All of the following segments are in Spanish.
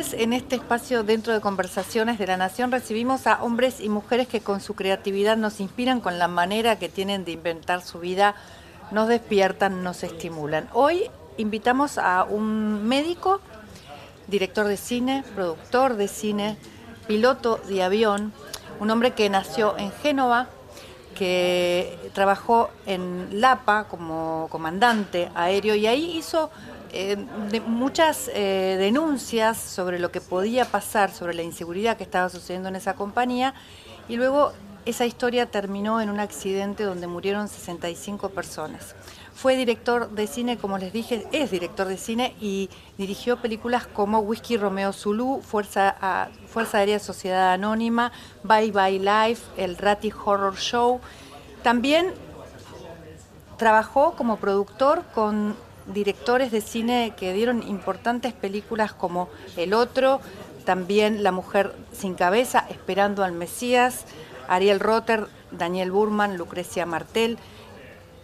En este espacio dentro de Conversaciones de la Nación, recibimos a hombres y mujeres que con su creatividad nos inspiran, con la manera que tienen de inventar su vida, nos despiertan, nos estimulan. Hoy invitamos a un médico, director de cine, productor de cine, piloto de avión, un hombre que nació en Génova, que trabajó en Lapa como comandante aéreo y ahí hizo eh, muchas eh, denuncias sobre lo que podía pasar, sobre la inseguridad que estaba sucediendo en esa compañía, y luego esa historia terminó en un accidente donde murieron 65 personas. Fue director de cine, como les dije, es director de cine y dirigió películas como Whisky Romeo Zulu, Fuerza, Fuerza Aérea Sociedad Anónima, Bye Bye Life, el Ratty Horror Show. También trabajó como productor con directores de cine que dieron importantes películas como El Otro, también La Mujer sin Cabeza, Esperando al Mesías, Ariel Rotter, Daniel Burman, Lucrecia Martel.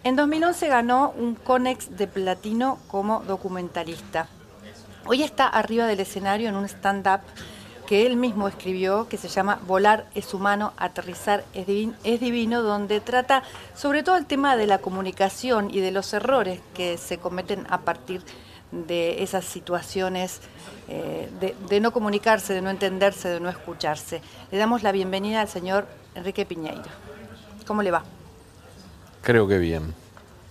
En 2011 ganó un Conex de Platino como documentalista. Hoy está arriba del escenario en un stand-up que él mismo escribió, que se llama Volar es humano, aterrizar es divino, donde trata sobre todo el tema de la comunicación y de los errores que se cometen a partir de esas situaciones eh, de, no comunicarse, de no entenderse, de no escucharse. Le damos la bienvenida al señor Enrique Piñeiro. ¿Cómo le va? Creo que bien.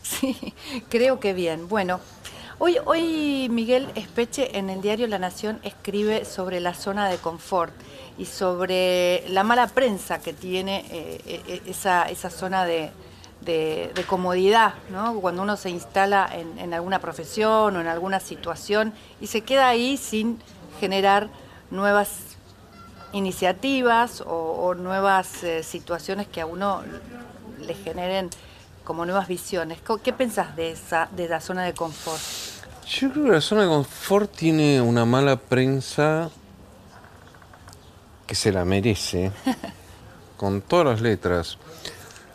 Sí, creo que bien. Bueno, Hoy, hoy Miguel Espeche en el diario La Nación escribe sobre la zona de confort y sobre la mala prensa que tiene eh, eh, esa, zona de, comodidad, ¿no? cuando uno se instala en, alguna profesión o en alguna situación y se queda ahí sin generar nuevas iniciativas o, nuevas eh, situaciones que a uno le generen como nuevas visiones. ¿Qué pensás de esa de la zona de confort? Yo creo que la zona de confort tiene una mala prensa que se la merece, con todas las letras.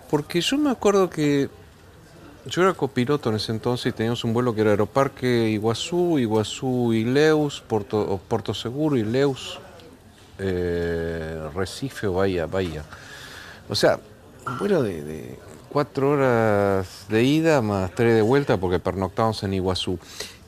Porque yo me acuerdo que yo era copiloto en ese entonces y teníamos un vuelo que era Aeroparque Iguazú, Iguazú y Leus, Porto, Porto Seguro y Leus, eh, Recife o Bahía, Bahía. O sea, un vuelo de cuatro horas de ida más tres de vuelta porque pernoctábamos en Iguazú.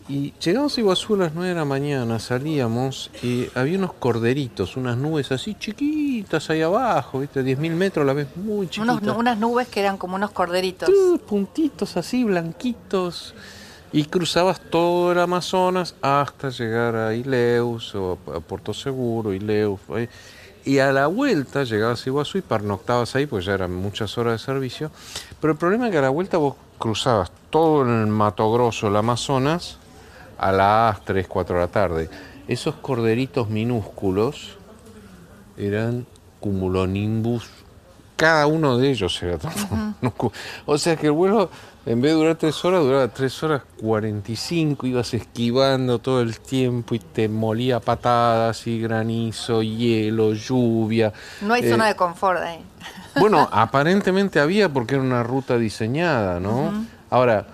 Y llegamos a Iguazú a las nueve de la mañana, salíamos y había unos corderitos, unas nubes así chiquitas ahí abajo, ¿viste? 10.000 metros a la vez, muy chiquitas. unas nubes que eran como unos corderitos. puntitos así, blanquitos. Y cruzabas todo el Amazonas hasta llegar a Ileus o a Puerto Seguro, Ileus. Y a la vuelta llegabas a Iguazú y pernoctabas ahí, pues ya eran muchas horas de servicio. Pero el problema es que a la vuelta vos cruzabas todo el Mato Grosso, el Amazonas, a las 3, 4 de la tarde. Esos corderitos minúsculos eran cumulonimbus, cada uno de ellos era O sea que el vuelo, en vez de durar 3 horas, duraba 3 horas 45, ibas esquivando todo el tiempo y te molía patadas y granizo, hielo, lluvia. No hay zona eh, de confort ahí. Bueno, aparentemente había porque era una ruta diseñada, ¿no? Ahora,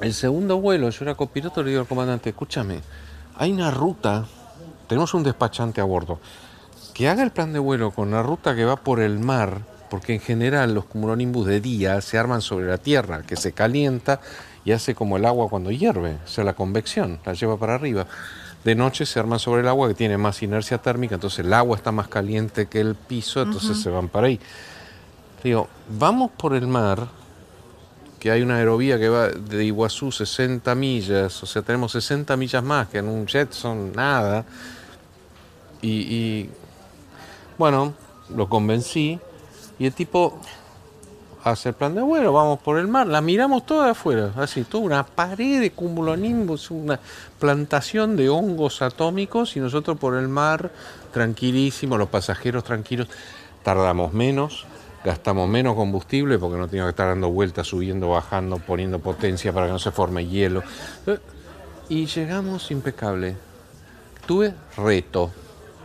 el segundo vuelo, yo era copiloto, le digo al comandante, escúchame, hay una ruta, tenemos un despachante a bordo, que haga el plan de vuelo con la ruta que va por el mar, porque en general los cumulonimbus de día se arman sobre la tierra, que se calienta y hace como el agua cuando hierve, o sea, la convección, la lleva para arriba. De noche se arman sobre el agua que tiene más inercia térmica, entonces el agua está más caliente que el piso, entonces se van para ahí. Digo, vamos por el mar, que hay una aerovía que va de Iguazú 60 millas, o sea, tenemos 60 millas más que en un Jetson, nada. Y, bueno, lo convencí y el tipo hace el plan de vuelo, vamos por el mar, la miramos toda afuera, así, toda una pared de cumulonimbus, una plantación de hongos atómicos y nosotros por el mar, tranquilísimos, los pasajeros tranquilos, tardamos menos, gastamos menos combustible porque no teníamos que estar dando vueltas, subiendo, bajando, poniendo potencia para que no se forme hielo. Y llegamos impecable. Tuve reto.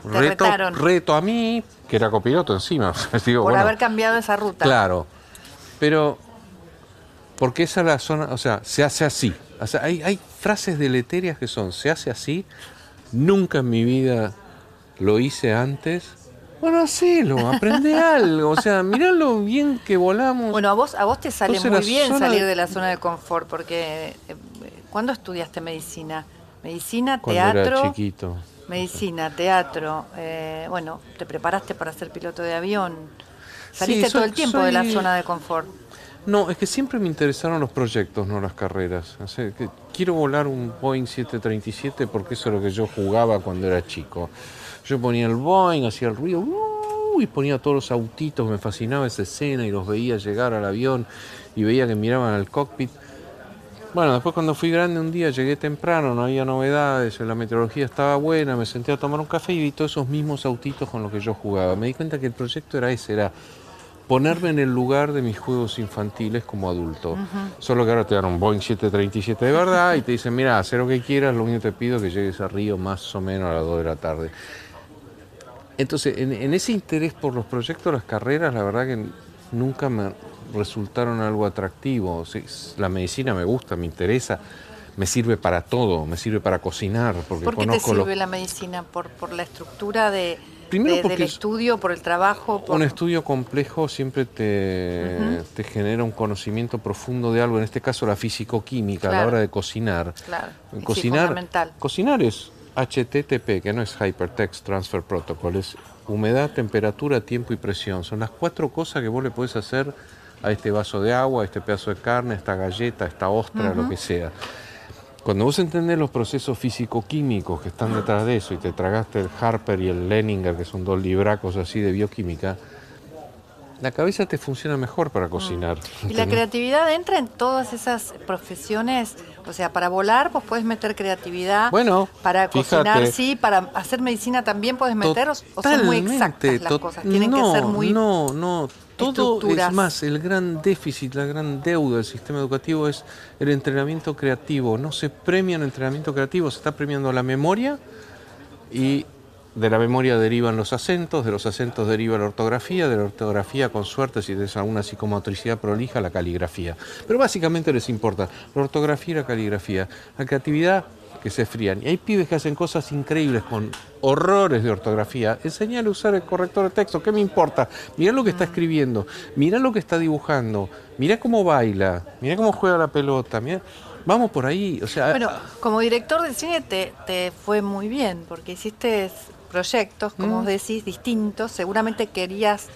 Te reto, retaron. reto a mí, que era copiloto encima. Digo, Por bueno, haber cambiado esa ruta. Claro. Pero, porque esa es la zona, o sea, se hace así. O sea, hay, hay frases deleterias que son, se hace así, nunca en mi vida lo hice antes. Bueno, hacelo, aprende algo. O sea, mirá lo bien que volamos. Bueno, a vos, a vos te sale Entonces, muy bien zona salir de- la zona de confort, porque eh, ¿cuándo estudiaste medicina? Medicina, cuando era teatro, chiquito. Medicina, teatro. eh, bueno, te preparaste para ser piloto de avión. Saliste Sí, soy- todo el tiempo de la zona de confort. No, es que siempre me interesaron los proyectos, no las carreras. O sea, que quiero volar un Boeing 737 porque eso es lo que yo jugaba cuando era chico. Yo ponía el Boeing, hacía el ruido, ¡uh! y ponía todos los autitos, me fascinaba esa escena y los veía llegar al avión y veía que miraban al cockpit. Bueno, después cuando fui grande un día llegué temprano, no había novedades, la meteorología estaba buena, me senté a tomar un café y vi todos esos mismos autitos con los que yo jugaba. Me di cuenta que el proyecto era ese, era ponerme en el lugar de mis juegos infantiles como adulto. Solo que ahora te dan un Boeing 737 de verdad y te dicen, mira, haz lo que quieras, lo único que te pido es que llegues a Río más o menos a las 2 de la tarde. Entonces, en, en ese interés por los proyectos, las carreras, la verdad que nunca me resultaron algo atractivo. Sí, la medicina me gusta, me interesa, me sirve para todo, me sirve para cocinar, porque ¿Por qué te conozco sirve la medicina? ¿Por, por la estructura de, Primero de- del es- estudio, por el trabajo? Por... Un estudio complejo siempre te, te genera un conocimiento profundo de algo, en este caso la físico-química, a la hora de cocinar. Claro, sí, cocinar, fundamental. cocinar es HTTP, que no es Hypertext Transfer Protocol, es humedad, temperatura, tiempo y presión. Son las cuatro cosas que vos le podés hacer a este vaso de agua, a este pedazo de carne, a esta galleta, a esta ostra, lo que sea. Cuando vos entendés los procesos físico-químicos que están detrás de eso y te tragaste el Harper y el Leninger, que son dos libracos así de bioquímica, la cabeza te funciona mejor para cocinar. Mm. Y la creatividad entra en todas esas profesiones. O sea, para volar, pues puedes meter creatividad. Bueno, para cocinar, fíjate. sí. Para hacer medicina también puedes meter. O, son muy exactas las cosas. Tienen no, que ser muy. No, no. Todo es más, el gran déficit, la gran deuda del sistema educativo es el entrenamiento creativo. No se premia el entrenamiento creativo, se está premiando la memoria y de la memoria derivan los acentos, de los acentos deriva la ortografía, de la ortografía, con suerte, si tienes alguna psicomotricidad prolija, la caligrafía. Pero básicamente les importa la ortografía y la caligrafía. La creatividad, que se frían. Y hay pibes que hacen cosas increíbles con horrores de ortografía. Enseñale a usar el corrector de texto, ¿qué me importa? Mirá lo que está escribiendo, mirá lo que está dibujando, mirá cómo baila, mirá cómo juega la pelota, mirá. Vamos por ahí, o sea, Bueno, como director de cine te, te fue muy bien, porque hiciste proyectos, como Mm. vos decís, distintos. Seguramente querías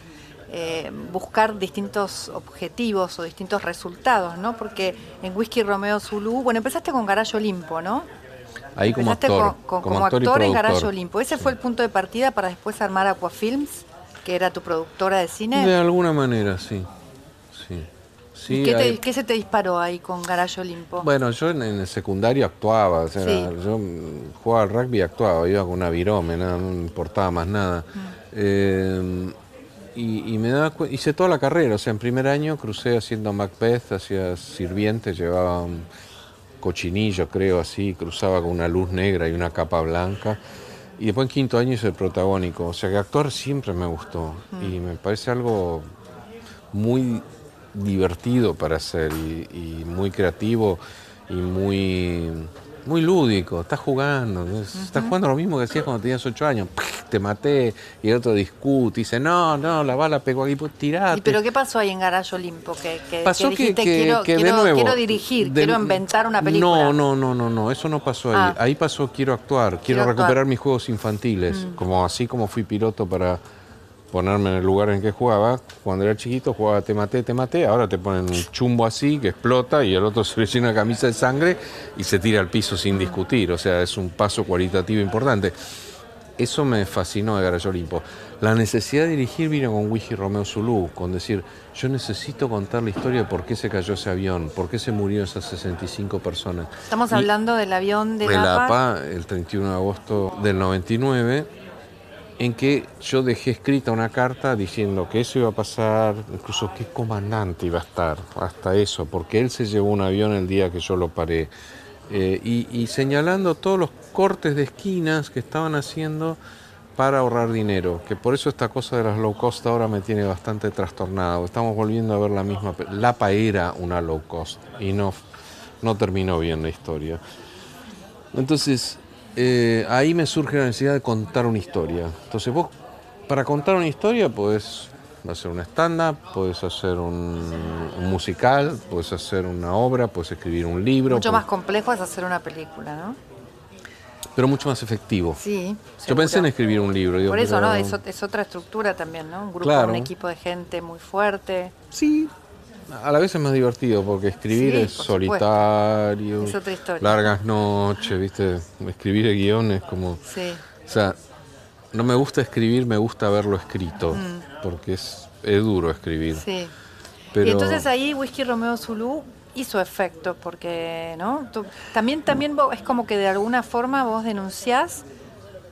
eh, buscar distintos objetivos o distintos resultados, ¿no? Porque en Whisky Romeo Zulu, bueno, empezaste con Garayo Olimpo, ¿no? ahí como empezaste actor, con- con- como, actor, y en. Garayo Olimpo. Ese fue el punto de partida para después armar Aquafilms, que era tu productora de cine. De alguna manera, sí. Sí. Sí, ¿Y qué, te- hay- qué se te disparó ahí con Garayo Olimpo? Bueno, yo en, en el secundario actuaba, o sea, Sí. yo mm, jugaba al rugby y actuaba, iba con una virome, no me importaba más nada. Mm. Eh, y, y me daba hice toda la carrera, o sea, en primer año crucé haciendo Macbeth, hacía sirviente, llevaba un cochinillo, creo, así, cruzaba con una luz negra y una capa blanca. Y después en quinto año hice el protagónico, o sea que actuar siempre me gustó y me parece algo muy divertido para hacer y, y muy creativo y muy muy lúdico, estás jugando, es- estás jugando lo mismo que hacías cuando tenías ocho años, te maté y el otro discute, y dice, no, no, la bala pegó aquí, pues tirate. ¿Y pero qué pasó ahí en Garayo Olimpo? Que, que, Pasó que dijiste, que- quiero, de quiero- nuevo, quiero dirigir, de- quiero inventar una película. No, no, no, no, no, eso no pasó ahí. Ah. Ahí pasó quiero actuar, quiero, Quiero actuar. Mm. recuperar mis juegos infantiles, como así como fui piloto para ponerme en el lugar en que jugaba. Cuando era chiquito jugaba te maté, te maté, ahora te ponen un chumbo así que explota y el otro se le llena la camisa de sangre y se tira al piso sin discutir, o sea, es un paso cualitativo importante. Eso me fascinó de Garayo Olimpo. La necesidad de dirigir vino con Wiji Romeo Zulu, con decir, yo necesito contar la historia de por qué se cayó ese avión, por qué se murieron esas 65 personas. Estamos Y- hablando del avión de, de la. APA el 31 de agosto del 99 en que yo dejé escrita una carta diciendo que eso iba a pasar, incluso qué comandante iba a estar, hasta eso, porque él se llevó un avión el día que yo lo paré, eh, y, y señalando todos los cortes de esquinas que estaban haciendo para ahorrar dinero, que por eso esta cosa de las low cost ahora me tiene bastante trastornado. Estamos volviendo a ver la misma. Lapa era una low cost y no, no terminó bien la historia. Entonces, eh, ahí me surge la necesidad de contar una historia. Entonces, vos, para contar una historia, puedes hacer una stand-up, puedes hacer un, un musical, puedes hacer una obra, puedes escribir un libro. Mucho más complejo es hacer una película, ¿no? pero mucho más efectivo. Sí. Yo pensé en escribir un libro. digo, Por eso, pero- ¿no? Es, es otra estructura también, ¿no? Un grupo, Claro. un equipo de gente muy fuerte. Sí, a la vez es más divertido porque escribir Sí, es por solitario, Es otra historia. largas noches, ¿viste? Escribir el guion es como... Sí. O sea, no me gusta escribir, me gusta verlo escrito, porque es, es duro escribir. Mm. Sí. Pero... Y entonces ahí Whisky Romeo Zulu hizo efecto, porque, ¿no? Tú- también, también vos- es como que de alguna forma vos denunciás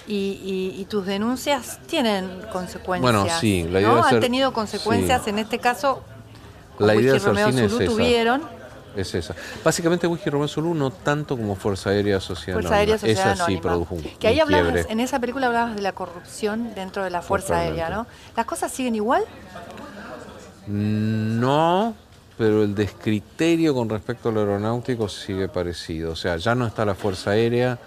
y, y- y tus denuncias tienen consecuencias. Bueno, sí, la idea ¿no? hacer- Han tenido consecuencias, sí. en este caso, La idea de Whisky hacer Romeo cine es esa. tuvieron. Es esa. Básicamente Whisky Romeo Zulu no tanto como Fuerza Aérea Sociedad Fuerza Aérea. Sociedad Esa sí Anónima. produjo un, que ahí un hablabas, quiebre. en esa película hablabas de la corrupción dentro de la Fuerza. Aérea, ¿no? ¿Las cosas siguen igual? No, pero el descriterio con respecto al aeronáutico sigue parecido. O sea, ya no está la Fuerza Aérea,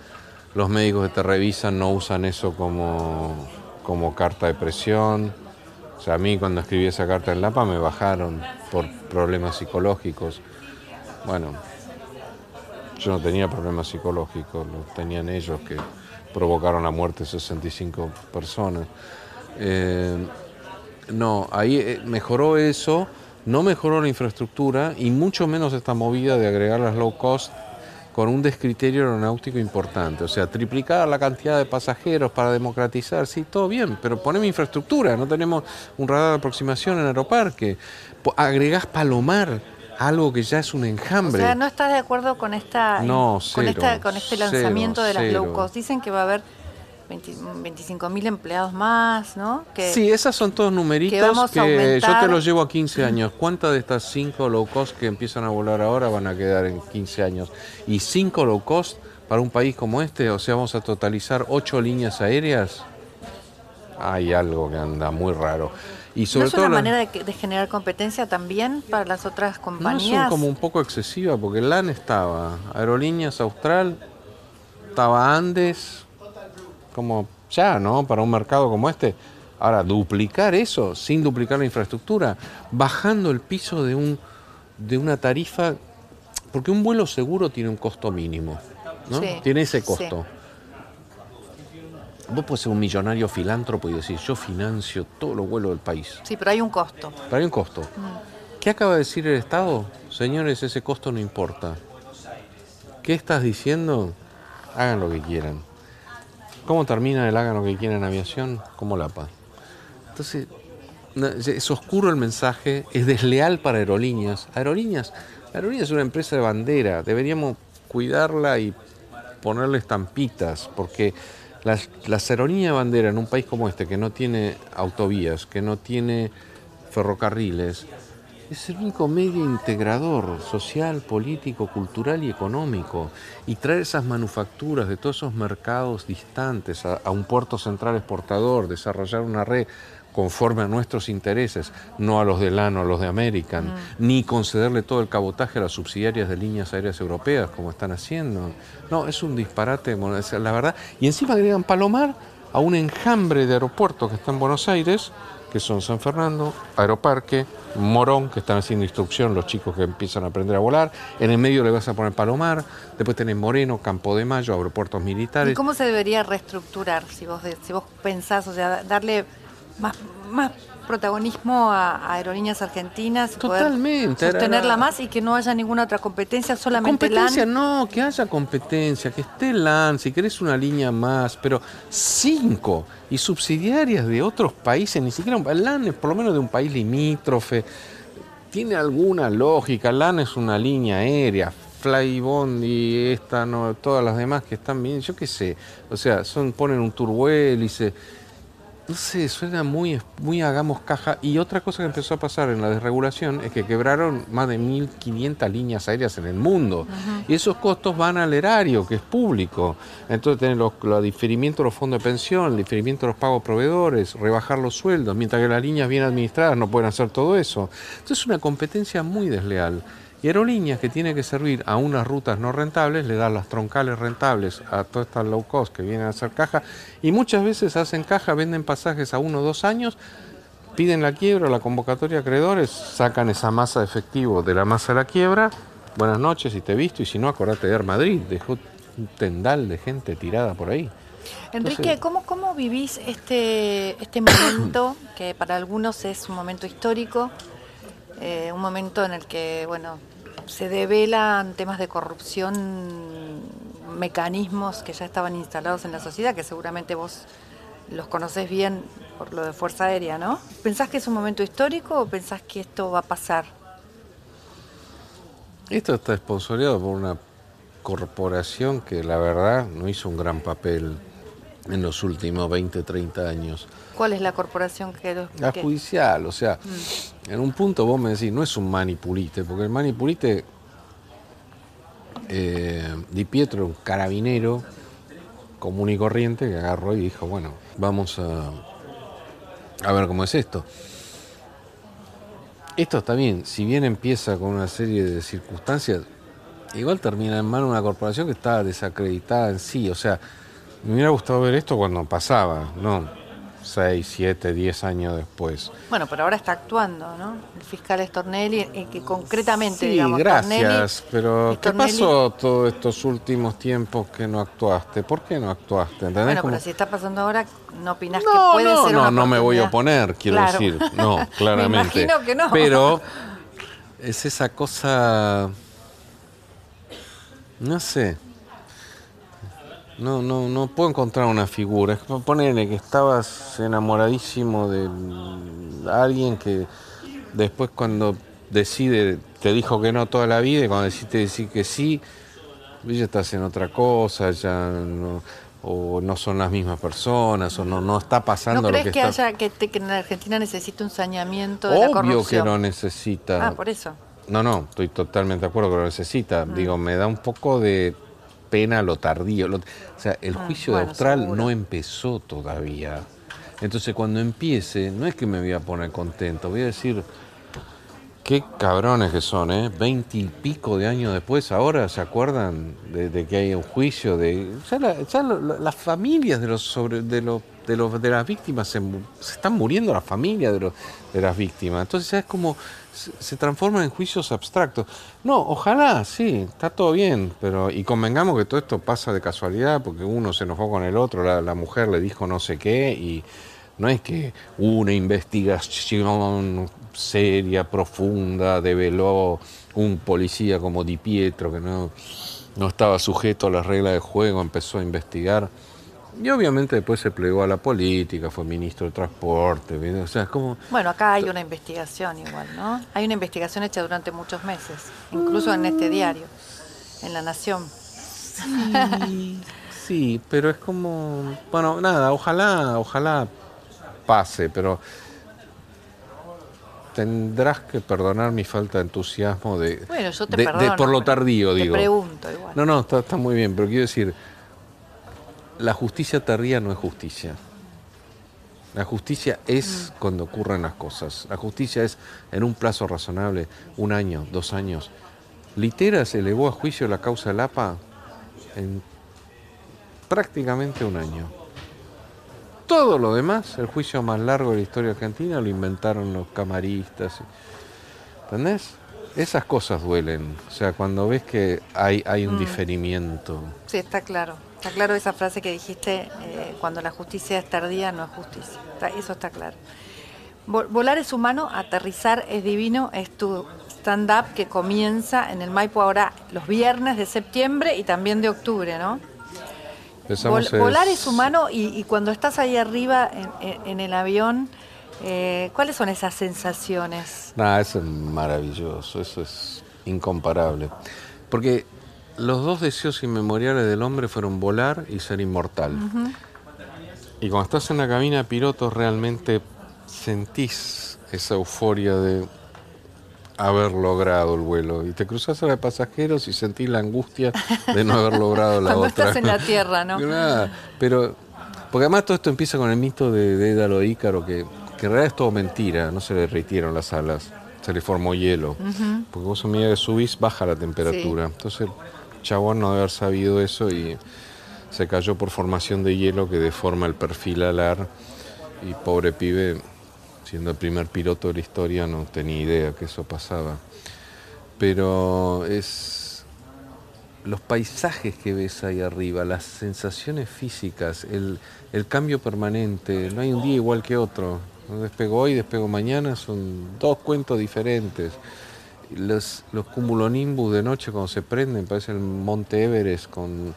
los médicos que te revisan no usan eso como, como carta de presión. Sea, a mí cuando escribí esa carta en Lapa me bajaron por problemas psicológicos. Bueno, yo no tenía problemas psicológicos, los tenían ellos que provocaron la muerte de 65 personas. Eh, no, ahí eh, mejoró eso, no mejoró la infraestructura y mucho menos esta movida de agregar las low cost con un descriterio aeronáutico importante. O sea, triplicar la cantidad de pasajeros para democratizar, sí, todo bien, pero poneme infraestructura, no tenemos un radar de aproximación en Aeroparque. Agregás Palomar, algo que ya es un O enjambre. sea, ¿no estás de acuerdo con esta No, con esta con este cero, lanzamiento de las cero. low cost? Dicen que va a haber 25 mil empleados más, ¿no? Que Sí, esas son todos numeritos que, a yo te los llevo a 15 años. ¿Cuántas de estas 5 low cost que empiezan a volar ahora van a quedar en 15 años? Y 5 low cost para un país como este, o sea, vamos a totalizar 8 líneas aéreas. Hay algo que anda muy raro. Y ¿No sobre es todo una la- manera de, que- de generar competencia también para las otras no es compañías? como un poco excesiva, porque LAN estaba, Aerolíneas Austral, estaba Andes, como ya, ¿no? Para un mercado como este. Ahora, duplicar eso sin duplicar la infraestructura, bajando el piso de, un, de una tarifa, porque un vuelo seguro tiene un costo mínimo, ¿no? Sí, Tiene ese sí. costo. Vos podés ser un millonario filántropo y decir, yo financio todos los vuelos del país. Sí, pero hay un costo. Pero hay un costo. ¿Qué acaba de decir el Estado? Señores, ese costo no importa. ¿Qué estás diciendo? Hagan lo que quieran. ¿Cómo termina el hagan lo que quieran en aviación? Como Lapa. Entonces, no, es oscuro el mensaje, es desleal para aerolíneas. Aerolíneas, aerolíneas es una empresa de bandera, deberíamos cuidarla y ponerle estampitas, porque las, las aerolíneas de bandera en un país como este, que no tiene autovías, que no tiene ferrocarriles, es el único medio integrador social, político, cultural y económico. Y traer esas manufacturas de todos esos mercados distantes a, a un puerto central exportador, desarrollar una red conforme a nuestros intereses, no a los de LAN o a los de American, ni concederle todo el cabotaje a las subsidiarias de líneas aéreas europeas, como están haciendo. No, es un disparate, la verdad. Y encima agregan Palomar a un enjambre de aeropuertos que está en Buenos Aires, que son San Fernando, Aeroparque, Morón, que están haciendo instrucción los chicos que empiezan a aprender a volar. En el medio le vas a poner Palomar, después tenés Moreno, Campo de Mayo, aeropuertos ¿Y militares. cómo se debería reestructurar si vos, si vos pensás, o sea, darle más, más protagonismo a, a aerolíneas argentinas, y poder Totalmente, era- sostenerla más y que no haya ninguna otra competencia, solamente Competencia, LAN? no, que haya competencia, que esté LAN, si querés una línea más, pero cinco y subsidiarias de otros países, ni siquiera un- LAN es por lo menos de un país limítrofe, tiene alguna lógica, LAN es una línea aérea, Flybond y esta, no, todas las demás que están bien, yo qué sé, o sea, son, ponen un turbohélice, no sé, suena muy, muy hagamos caja. Y otra cosa que empezó a pasar en la desregulación es que quebraron más de 1.500 líneas aéreas en el mundo. Y esos costos van al erario, que es público. Entonces tienen los, los diferimientos de los fondos de pensión, el diferimiento de los pagos proveedores, rebajar los sueldos, mientras que las líneas bien administradas no pueden hacer todo eso. Entonces es una competencia muy desleal. Y aerolíneas que tiene que servir a unas rutas no rentables, le dan las troncales rentables a todas estas low cost que vienen a hacer caja, y muchas veces hacen caja, venden pasajes a uno o dos años, piden la quiebra, la convocatoria acreedores, sacan esa masa de efectivo de la masa de la quiebra, buenas noches y te he visto, y si no, acordate de Air Madrid, dejó un tendal de gente tirada por ahí. Enrique, ¿cómo, ¿cómo vivís este, este momento que para algunos es un momento histórico? Eh, un momento en el que, bueno, se develan temas de corrupción, mecanismos que ya estaban instalados en la sociedad, que seguramente vos los conocés bien por lo de Fuerza Aérea, ¿no? ¿Pensás que es un momento histórico o pensás que esto va a pasar? Esto está esponsoreado por una corporación que la verdad no hizo un gran papel en los últimos 20, 30 años. ¿Cuál es la corporación que lo La judicial, o sea, mm. En un punto vos me decís, no es un manipulite, porque el manipulite, eh, Di Pietro, un carabinero común y corriente, que agarró y dijo, bueno, vamos a, a ver cómo es esto. Esto está bien, si bien empieza con una serie de circunstancias, igual termina en mano una corporación que está desacreditada en sí, o sea, me hubiera gustado ver esto cuando pasaba, ¿no? 6, 7, 10 años después. Bueno, pero ahora está actuando, ¿no? El fiscal Estornelli, eh, que concretamente, sí, digamos, gracias, pero ¿qué pasó todos estos últimos tiempos que no actuaste? ¿Por qué no actuaste? Bueno, pero si está pasando ahora, ¿no opinas que puede no, ser No, una no me voy a oponer, quiero decir, no, claramente. me imagino que no. Pero es esa cosa, no sé, no, no, no puedo encontrar una figura. Es como ponerle que estabas enamoradísimo de alguien que después cuando decide, te dijo que no toda la vida y cuando decide decir que sí, ya estás en otra cosa, ya no, o no son las mismas personas, o no, no está pasando ¿No crees lo que, que, está... haya que, te- que en la Argentina necesita un saneamiento de la Obvio corrupción? que lo necesita. Ah, por eso. No, no, estoy totalmente de acuerdo que lo necesita. Mm. Digo, me da un poco de pena lo tardío. Lo- o sea, el Ah, juicio de Austral seguro. no empezó todavía. Entonces, cuando empiece, no es que me voy a poner contento, voy a decir, qué cabrones que son, ¿eh? Veinte y pico de años después, ahora se acuerdan de, de que hay un juicio de. Ya, la- ya lo- lo- las familias de los sobre de los de los de las víctimas se, se están muriendo las familias de los de las víctimas. Entonces es como se, se transforman en juicios abstractos. No, ojalá, sí, está todo bien, pero y convengamos que todo esto pasa de casualidad porque uno se enojó con el otro, la, mujer le dijo no sé qué y no es que una investigación seria, profunda, develó un policía como Di Pietro que no, no estaba sujeto a las reglas del juego, empezó a investigar. Y obviamente después se plegó a la política, fue ministro de Transporte, o sea, es como... Bueno, acá hay una investigación igual, ¿no? Hay una investigación hecha durante muchos meses, incluso en este diario, en La Nación. Sí, sí, pero es como, bueno, nada, ojalá, ojalá pase, pero tendrás que perdonar mi falta de entusiasmo de, Bueno, yo te de- de- por lo tardío, te digo. pregunto igual. No, no, está, está muy bien, pero quiero decir, la justicia tardía no es justicia. La justicia es Mm. cuando ocurren las cosas. La justicia es en un plazo razonable, un año, dos años. Litera se elevó a juicio la causa del APA en prácticamente un año. Todo lo demás, el juicio más largo de la historia argentina, lo inventaron los camaristas. ¿Entendés? Esas cosas duelen. O sea, cuando ves que hay, hay un Mm. diferimiento. Sí, está claro. Está claro esa frase que dijiste, eh, cuando la justicia es tardía, no es justicia. Está- eso está claro. Vol- Volar es humano, aterrizar es divino, es tu stand-up que comienza en el Maipo ahora los viernes de septiembre y también de octubre, ¿no? Vol- volar es- es humano y, y cuando estás ahí arriba en, en- en el avión, eh, ¿cuáles son esas sensaciones? Nah, eso es maravilloso, eso es incomparable. Porque los dos deseos inmemoriales del hombre fueron volar y ser inmortal. Y cuando estás en la cabina de pilotos realmente sentís esa euforia de haber logrado el vuelo. Y te cruzas a la de pasajeros y sentís la angustia de no haber logrado la Cuando otra. estás en la tierra, ¿no? Nada, pero, porque además todo esto empieza con el mito de Dédalo e Ícaro, que, que en realidad es todo mentira, no se le derritieron las alas, se le formó hielo. Porque vos a medida que subís baja la temperatura. Entonces, Chabón no haber sabido eso y se cayó por formación de hielo que deforma el perfil alar. Y pobre pibe, siendo el primer piloto de la historia, no tenía idea que eso pasaba. Pero es los paisajes que ves ahí arriba, las sensaciones físicas, el, el cambio permanente, no hay un día igual que otro. Despego hoy, despego mañana, son dos cuentos diferentes. Los, los cumulonimbus de noche cuando se prenden, parece el Monte Everest con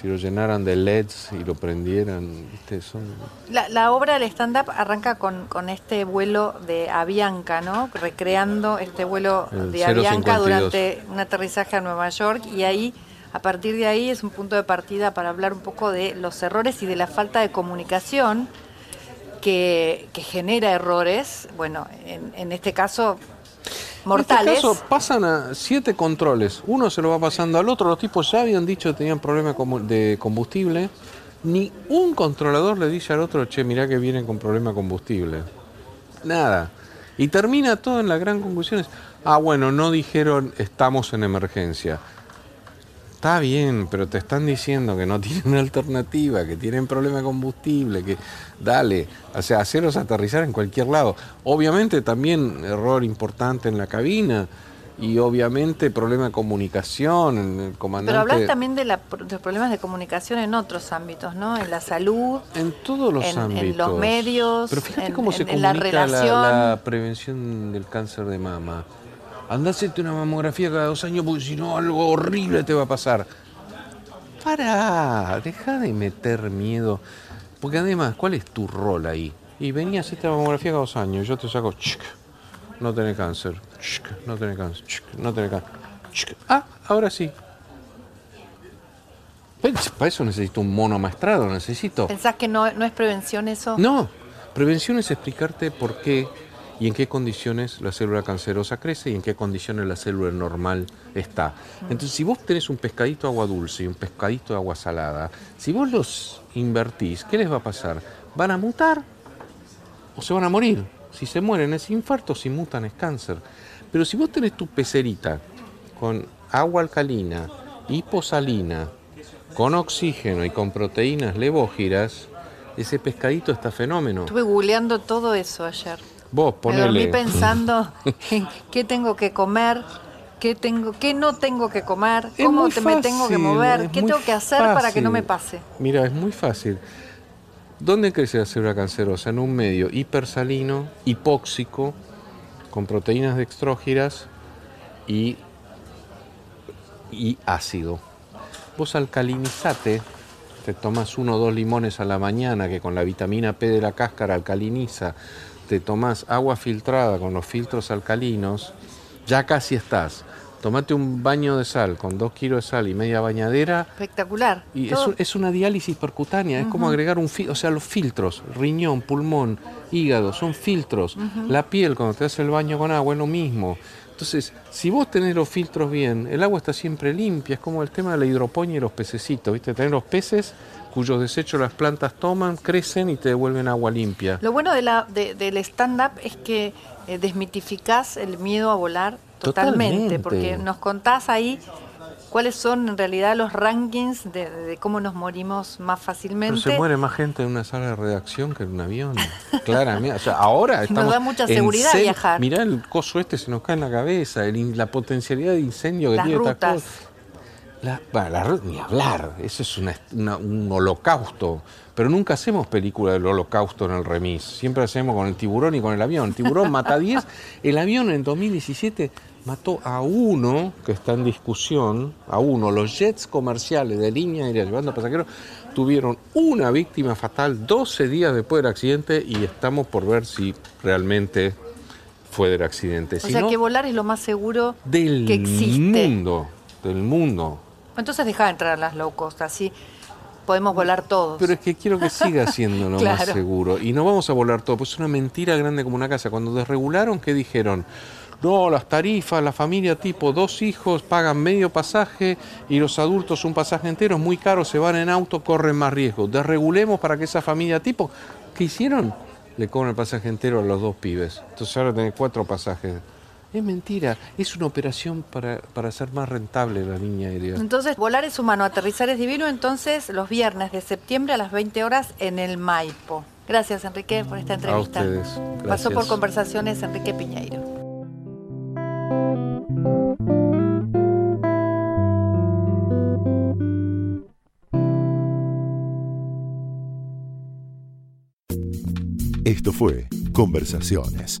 si lo llenaran de LEDs y lo prendieran, ¿viste? son La, la obra del stand-up arranca con, con este vuelo de Avianca, ¿no? Recreando este vuelo El de Avianca 052. durante un aterrizaje a Nueva York y ahí, a partir de ahí, es un punto de partida para hablar un poco de los errores y de la falta de comunicación que, que genera errores, bueno, en, en este caso, mortales. En este caso pasan a siete controles. Uno se lo va pasando al otro. Los tipos ya habían dicho que tenían problemas de combustible. Ni un controlador le dice al otro, che, mirá que vienen con problema de combustible. Nada. Y termina todo en la gran conclusión. es, ah, bueno, no dijeron estamos en emergencia. Está bien, pero te están diciendo que no tienen alternativa, que tienen problema de combustible, que dale, o sea, hacerlos aterrizar en cualquier lado. Obviamente también error importante en la cabina y obviamente problema de comunicación, en el comandante. Pero hablas también de, la- de los problemas de comunicación en otros ámbitos, ¿no? En la salud, En todos los en- en ámbitos. los medios, Pero fíjate en- cómo se en- comunica la, relación. la prevención del cáncer de mama. Andá a hacerte una mamografía cada dos años porque si no algo horrible te va a pasar. Pará, deja de meter miedo. Porque además, ¿cuál es tu rol ahí? Y venía a la mamografía cada dos años, yo te saco, chic, no tenés cáncer, chic, no tenés cáncer, chic, no tenés cáncer. chic. Ah, ahora sí. Para eso necesito un mono maestrado, necesito. ¿Pensás que no, no es prevención eso? No, prevención es explicarte por qué y en qué condiciones la célula cancerosa crece y en qué condiciones la célula normal está. Entonces, si vos tenés un pescadito de agua dulce y un pescadito de agua salada, si vos los invertís, ¿qué les va a pasar? ¿Van a mutar o se van a morir? Si se mueren es infarto, si mutan es cáncer. Pero si vos tenés tu pecerita con agua alcalina, hiposalina, con oxígeno y con proteínas levógiras, ese pescadito está fenómeno. Estuve googleando todo eso ayer. Vos Me dormí ponele. pensando en qué tengo que comer, qué tengo, qué no tengo que comer, Es cómo me tengo que mover, qué tengo que hacer para que no me pase. Mira, es muy fácil. ¿Dónde crece la célula cancerosa? En un medio hipersalino, hipóxico, con proteínas dextrógiras y, y ácido. Vos alcalinizate, te tomas uno o dos limones a la mañana que con la vitamina P de la cáscara alcaliniza, te tomás agua filtrada con los filtros alcalinos, ya casi estás. Tomate un baño de sal con dos kilos de sal y media bañadera Espectacular. y es, es una diálisis percutánea, es como agregar un filtro, o sea, los filtros, riñón, pulmón, hígado, son filtros. La piel, cuando te hace el baño con agua, es lo mismo. Entonces, si vos tenés los filtros bien, el agua está siempre limpia, es como el tema de la hidroponía y los pececitos, ¿viste? Tener los peces cuyos desechos las plantas toman, crecen y te devuelven agua limpia. Lo bueno de la, de- del stand-up es que eh, desmitificás el miedo a volar totalmente, Totalmente. porque nos contás ahí cuáles son en realidad los rankings de, de cómo nos morimos más Pero fácilmente. se muere más gente en una sala de redacción que en un avión. Claramente. O sea, ahora estamos. da mucha seguridad viajar. Mirá el coso este, se nos cae en la cabeza. el la potencialidad de incendio que Las tiene esta rutas. cosa. La, bueno, la ni hablar. Eso es una- una- un holocausto. Pero nunca hacemos película del holocausto en el remis. Siempre hacemos con el tiburón y con el avión. El tiburón mata a 10. El avión en 2017 mató a uno que está en discusión. A uno. Los jets comerciales de línea aérea llevando pasajeros tuvieron una víctima fatal 12 días después del accidente y estamos por ver si realmente fue del accidente. o Si sea no, que volar es lo más seguro del que existe. mundo. Del mundo. Entonces deja de entrar a las low cost, así. podemos volar todos. Pero es que quiero que siga siendo lo más seguro. Y no vamos a volar todos, pues es una mentira grande como una casa. Cuando desregularon, ¿qué dijeron? No, las tarifas, la familia tipo dos hijos pagan medio pasaje y los adultos un pasaje entero es muy caro, se van en auto, corren más riesgo. Desregulemos para que esa familia tipo, ¿qué hicieron? Le cobran el pasaje entero a los dos pibes. Entonces ahora tenés cuatro pasajes. Es mentira, es una operación para, para hacer más rentable la línea aérea. Entonces, volar es humano, aterrizar es divino, entonces los viernes de septiembre a las 20 horas en el Maipo. Gracias, Enrique, por esta entrevista. A ustedes. Pasó por conversaciones Enrique Piñeiro. Esto fue Conversaciones,